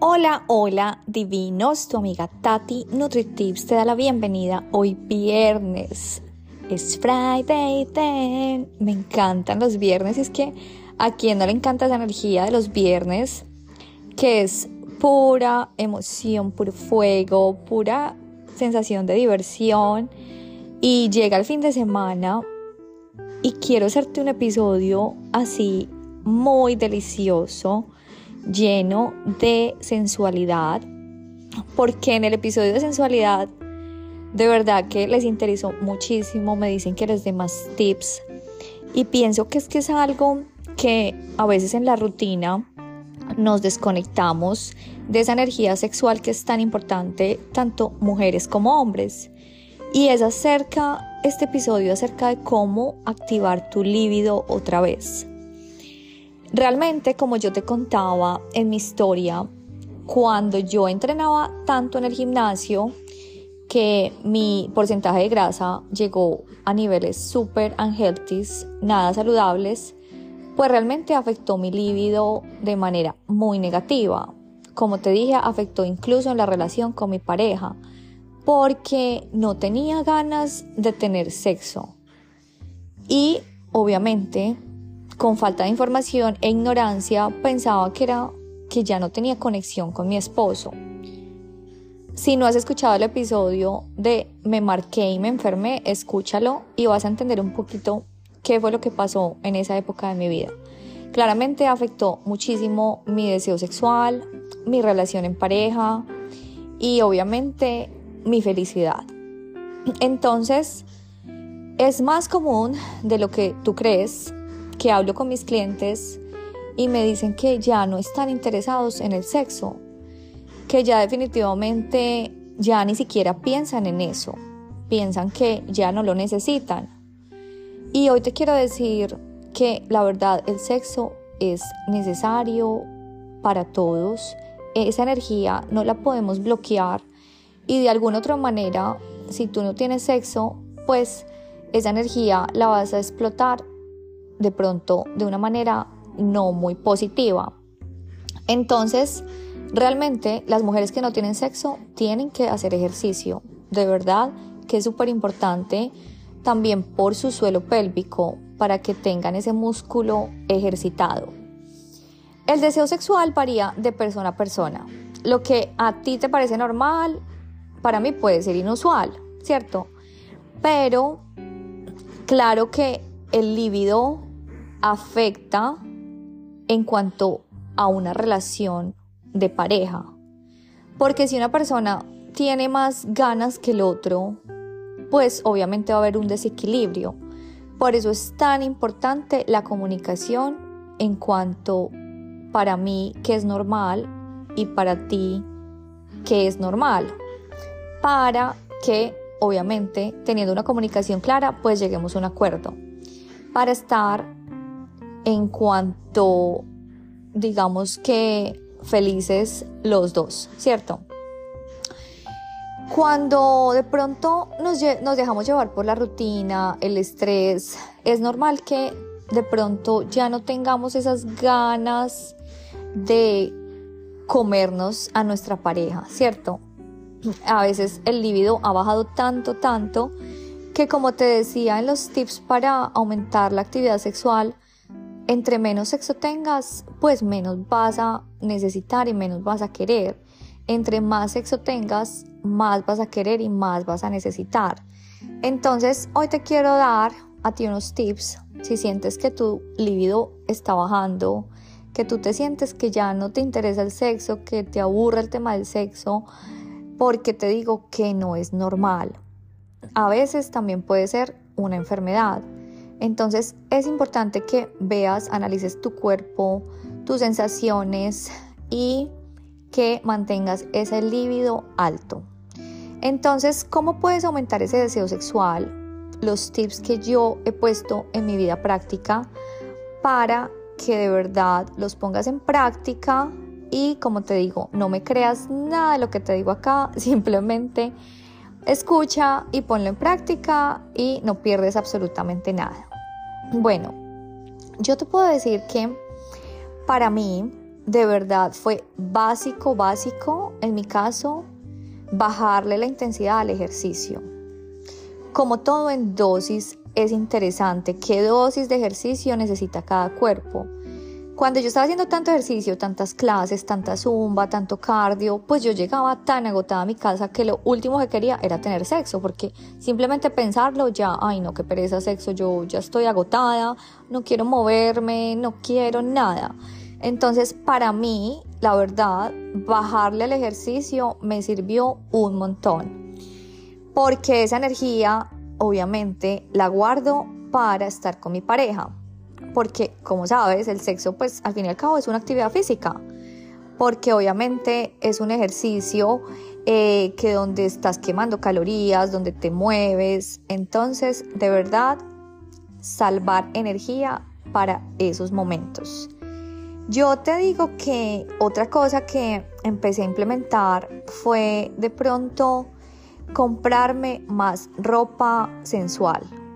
Hola, hola, divinos, tu amiga Tati NutriTips te da la bienvenida hoy viernes. Es Friday then. Me encantan los viernes es que a quien no le encanta esa energía de los viernes, que es pura emoción, puro fuego, pura sensación de diversión y llega el fin de semana y quiero hacerte un episodio así muy delicioso lleno de sensualidad, porque en el episodio de sensualidad de verdad que les interesó muchísimo, me dicen que les dé más tips y pienso que es que es algo que a veces en la rutina nos desconectamos de esa energía sexual que es tan importante tanto mujeres como hombres. Y es acerca, este episodio acerca de cómo activar tu líbido otra vez. Realmente, como yo te contaba en mi historia, cuando yo entrenaba tanto en el gimnasio que mi porcentaje de grasa llegó a niveles súper unhealthy, nada saludables, pues realmente afectó mi libido de manera muy negativa. Como te dije, afectó incluso en la relación con mi pareja, porque no tenía ganas de tener sexo. Y obviamente con falta de información e ignorancia pensaba que era que ya no tenía conexión con mi esposo. Si no has escuchado el episodio de Me marqué y me enfermé, escúchalo y vas a entender un poquito qué fue lo que pasó en esa época de mi vida. Claramente afectó muchísimo mi deseo sexual, mi relación en pareja y obviamente mi felicidad. Entonces, es más común de lo que tú crees que hablo con mis clientes y me dicen que ya no están interesados en el sexo, que ya definitivamente ya ni siquiera piensan en eso, piensan que ya no lo necesitan. Y hoy te quiero decir que la verdad el sexo es necesario para todos, esa energía no la podemos bloquear y de alguna otra manera, si tú no tienes sexo, pues esa energía la vas a explotar de pronto de una manera no muy positiva. Entonces, realmente las mujeres que no tienen sexo tienen que hacer ejercicio. De verdad que es súper importante también por su suelo pélvico para que tengan ese músculo ejercitado. El deseo sexual varía de persona a persona. Lo que a ti te parece normal, para mí puede ser inusual, ¿cierto? Pero claro que el líbido afecta en cuanto a una relación de pareja. Porque si una persona tiene más ganas que el otro, pues obviamente va a haber un desequilibrio. Por eso es tan importante la comunicación en cuanto para mí que es normal y para ti que es normal. Para que obviamente teniendo una comunicación clara pues lleguemos a un acuerdo. Para estar en cuanto, digamos que felices los dos, ¿cierto? Cuando de pronto nos, dejamos llevar por la rutina, el estrés, es normal que de pronto ya no tengamos esas ganas de comernos a nuestra pareja, ¿cierto? A veces el líbido ha bajado tanto, tanto, que como te decía en los tips para aumentar la actividad sexual, entre menos sexo tengas, pues menos vas a necesitar y menos vas a querer. Entre más sexo tengas, más vas a querer y más vas a necesitar. Entonces, hoy te quiero dar a ti unos tips si sientes que tu libido está bajando, que tú te sientes que ya no te interesa el sexo, que te aburre el tema del sexo, porque te digo que no es normal. A veces también puede ser una enfermedad. Entonces es importante que veas, analices tu cuerpo, tus sensaciones y que mantengas ese líbido alto. Entonces, ¿cómo puedes aumentar ese deseo sexual? Los tips que yo he puesto en mi vida práctica para que de verdad los pongas en práctica y como te digo, no me creas nada de lo que te digo acá, simplemente escucha y ponlo en práctica y no pierdes absolutamente nada. Bueno, yo te puedo decir que para mí de verdad fue básico, básico, en mi caso, bajarle la intensidad al ejercicio. Como todo en dosis es interesante, qué dosis de ejercicio necesita cada cuerpo. Cuando yo estaba haciendo tanto ejercicio, tantas clases, tanta zumba, tanto cardio, pues yo llegaba tan agotada a mi casa que lo último que quería era tener sexo, porque simplemente pensarlo ya, ay no, qué pereza sexo, yo ya estoy agotada, no quiero moverme, no quiero nada. Entonces, para mí, la verdad, bajarle al ejercicio me sirvió un montón, porque esa energía, obviamente, la guardo para estar con mi pareja porque como sabes, el sexo pues al fin y al cabo es una actividad física, porque obviamente es un ejercicio eh, que donde estás quemando calorías, donde te mueves, entonces de verdad salvar energía para esos momentos. Yo te digo que otra cosa que empecé a implementar fue de pronto comprarme más ropa sensual.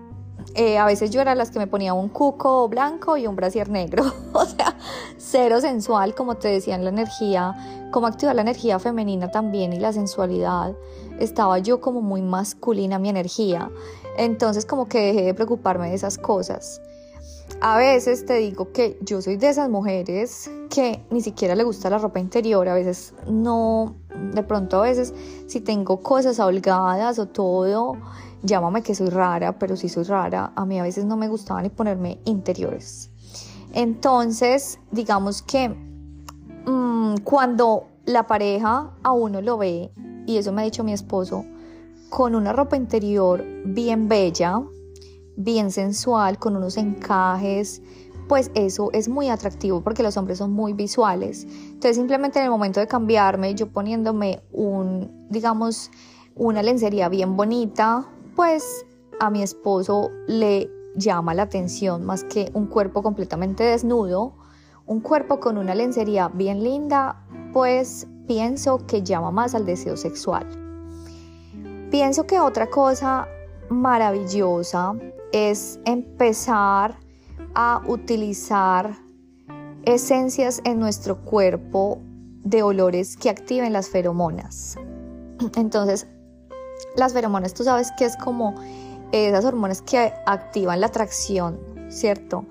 Eh, a veces yo era las que me ponía un cuco blanco y un brasier negro, o sea, cero sensual, como te decía, en la energía, como activar la energía femenina también y la sensualidad. Estaba yo como muy masculina mi energía, entonces como que dejé de preocuparme de esas cosas. A veces te digo que yo soy de esas mujeres que ni siquiera le gusta la ropa interior, a veces no, de pronto a veces si tengo cosas holgadas o todo, llámame que soy rara, pero si soy rara, a mí a veces no me gustaba ni ponerme interiores. Entonces, digamos que mm, cuando la pareja a uno lo ve, y eso me ha dicho mi esposo, con una ropa interior bien bella, bien sensual, con unos encajes, pues eso es muy atractivo porque los hombres son muy visuales. Entonces simplemente en el momento de cambiarme, yo poniéndome un, digamos, una lencería bien bonita, pues a mi esposo le llama la atención más que un cuerpo completamente desnudo, un cuerpo con una lencería bien linda, pues pienso que llama más al deseo sexual. Pienso que otra cosa maravillosa es empezar a utilizar esencias en nuestro cuerpo de olores que activen las feromonas. Entonces, las feromonas, tú sabes que es como esas hormonas que activan la atracción, ¿cierto?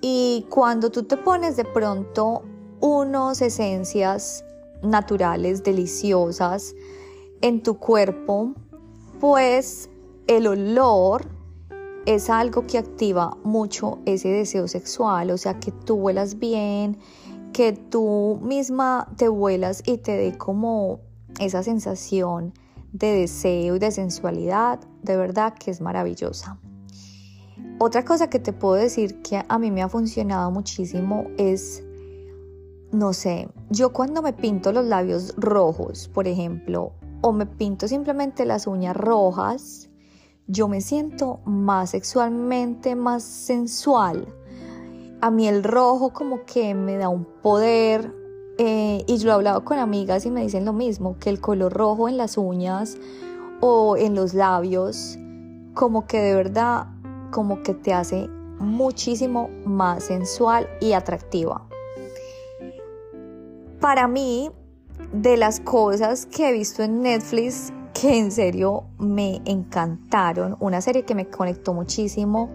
Y cuando tú te pones de pronto unos esencias naturales, deliciosas en tu cuerpo, pues el olor es algo que activa mucho ese deseo sexual, o sea, que tú huelas bien, que tú misma te huelas y te dé como esa sensación de deseo y de sensualidad, de verdad que es maravillosa. Otra cosa que te puedo decir que a mí me ha funcionado muchísimo es, no sé, yo cuando me pinto los labios rojos, por ejemplo, o me pinto simplemente las uñas rojas, yo me siento más sexualmente, más sensual. A mí el rojo como que me da un poder, eh, y yo he hablado con amigas y me dicen lo mismo, que el color rojo en las uñas o en los labios, como que de verdad, como que te hace muchísimo más sensual y atractiva. Para mí, de las cosas que he visto en Netflix que en serio me encantaron, una serie que me conectó muchísimo,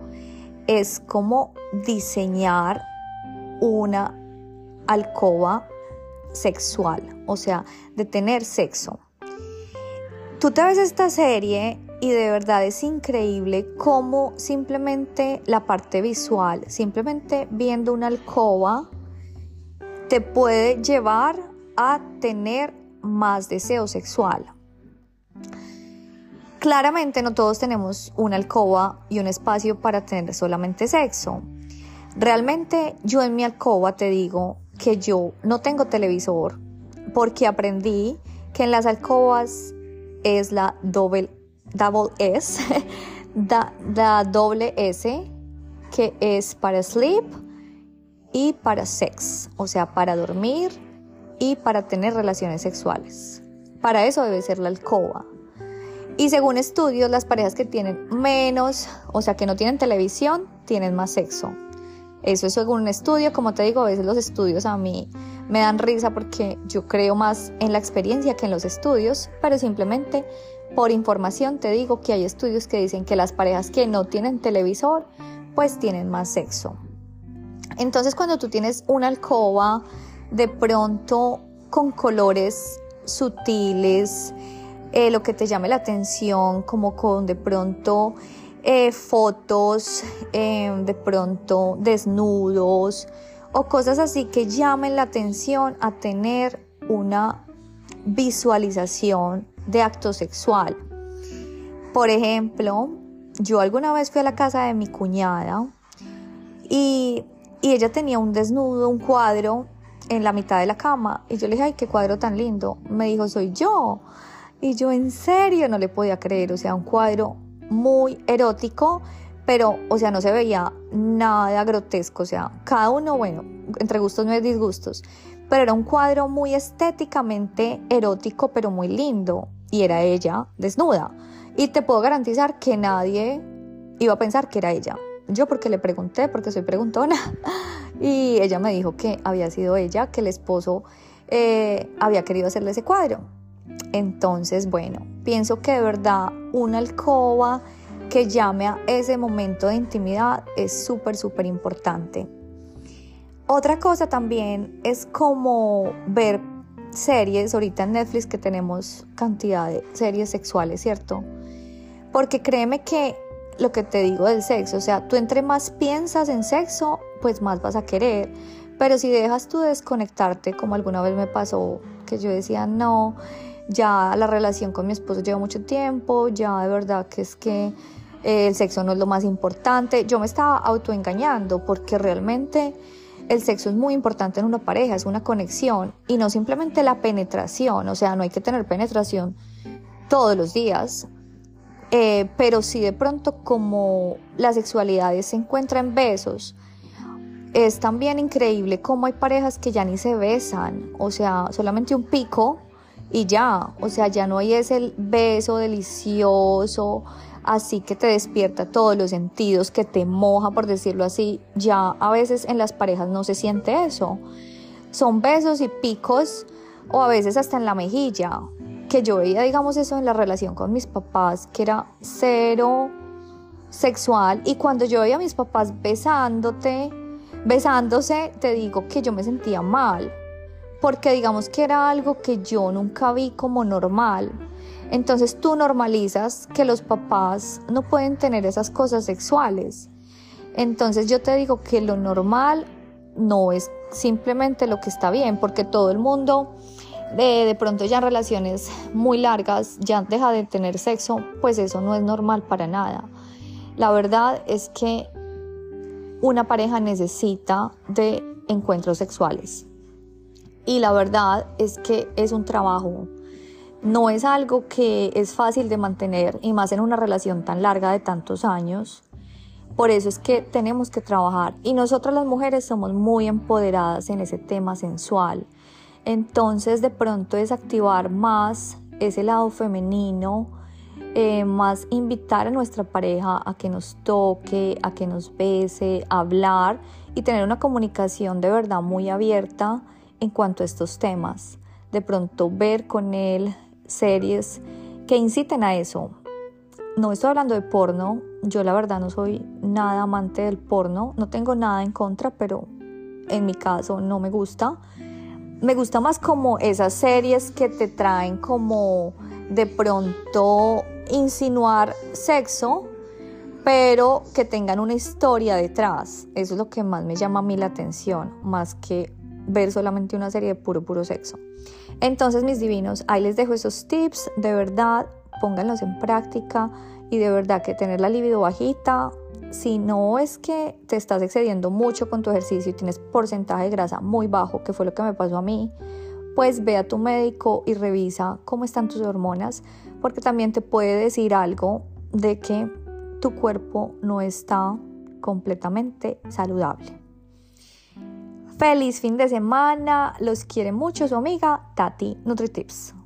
es como diseñar una alcoba sexual, o sea, de tener sexo. Tú te ves esta serie y de verdad es increíble cómo simplemente la parte visual, simplemente viendo una alcoba, te puede llevar a tener más deseo sexual. Claramente no todos tenemos una alcoba y un espacio para tener solamente sexo. Realmente yo en mi alcoba te digo, que yo no tengo televisor porque aprendí que en las alcobas es la doble, double S, la, doble S que es para sleep y para sex, o sea, para dormir y para tener relaciones sexuales. Para eso debe ser la alcoba. Y según estudios, las parejas que tienen menos, o sea, que no tienen televisión, tienen más sexo. Eso es según un estudio, como te digo, a veces los estudios a mí me dan risa porque yo creo más en la experiencia que en los estudios, pero simplemente por información te digo que hay estudios que dicen que las parejas que no tienen televisor, pues tienen más sexo. Entonces cuando tú tienes una alcoba de pronto con colores sutiles, eh, lo que te llame la atención, como con de pronto eh, fotos, eh, de pronto desnudos o cosas así que llamen la atención a tener una visualización de acto sexual. Por ejemplo, yo alguna vez fui a la casa de mi cuñada y, y ella tenía un desnudo, un cuadro en la mitad de la cama y yo le dije, ay, qué cuadro tan lindo. Me dijo, soy yo. Y yo en serio no le podía creer, o sea, un cuadro muy erótico, pero, o sea, no se veía nada grotesco, o sea, cada uno, bueno, entre gustos no hay disgustos, pero era un cuadro muy estéticamente erótico, pero muy lindo, y era ella desnuda. Y te puedo garantizar que nadie iba a pensar que era ella. Yo porque le pregunté, porque soy preguntona, y ella me dijo que había sido ella, que el esposo eh, había querido hacerle ese cuadro. Entonces, bueno, pienso que de verdad una alcoba que llame a ese momento de intimidad es súper, súper importante. Otra cosa también es como ver series, ahorita en Netflix que tenemos cantidad de series sexuales, ¿cierto? Porque créeme que lo que te digo del sexo, o sea, tú entre más piensas en sexo, pues más vas a querer. Pero si dejas tú desconectarte, como alguna vez me pasó, que yo decía, no, ya la relación con mi esposo lleva mucho tiempo, ya de verdad que es que eh, el sexo no es lo más importante. Yo me estaba autoengañando porque realmente el sexo es muy importante en una pareja, es una conexión y no simplemente la penetración, o sea, no hay que tener penetración todos los días, eh, pero sí de pronto como la sexualidad se encuentra en besos, es también increíble cómo hay parejas que ya ni se besan, o sea, solamente un pico y ya, o sea, ya no hay ese beso delicioso, así que te despierta todos los sentidos, que te moja, por decirlo así. Ya a veces en las parejas no se siente eso. Son besos y picos, o a veces hasta en la mejilla, que yo veía, digamos, eso en la relación con mis papás, que era cero sexual, y cuando yo veía a mis papás besándote, besándose, te digo que yo me sentía mal porque digamos que era algo que yo nunca vi como normal. Entonces tú normalizas que los papás no pueden tener esas cosas sexuales. Entonces yo te digo que lo normal no es simplemente lo que está bien, porque todo el mundo de, de, pronto ya en relaciones muy largas ya deja de tener sexo, pues eso no es normal para nada. La verdad es que una pareja necesita de encuentros sexuales. Y la verdad es que es un trabajo. No es algo que es fácil de mantener y más en una relación tan larga de tantos años. Por eso es que tenemos que trabajar. Y nosotras las mujeres somos muy empoderadas en ese tema sensual. Entonces de pronto es activar más ese lado femenino, eh, más invitar a nuestra pareja a que nos toque, a que nos bese, hablar y tener una comunicación de verdad muy abierta en cuanto a estos temas. De pronto ver con él series que inciten a eso. No estoy hablando de porno, yo la verdad no soy nada amante del porno, no tengo nada en contra, pero en mi caso no me gusta. Me gusta más como esas series que te traen como de pronto insinuar sexo, pero que tengan una historia detrás. Eso es lo que más me llama a mí la atención, más que ver solamente una serie de puro, puro sexo. Entonces, mis divinos, ahí les dejo esos tips, de verdad, pónganlos en práctica y de verdad que tener la libido bajita, si no es que te estás excediendo mucho con tu ejercicio y tienes porcentaje de grasa muy bajo, que fue lo que me pasó a mí, pues ve a tu médico y revisa cómo están tus hormonas, porque también te puede decir algo de que tu cuerpo no está completamente saludable. Feliz fin de semana, los quiere mucho su amiga Tati NutriTips.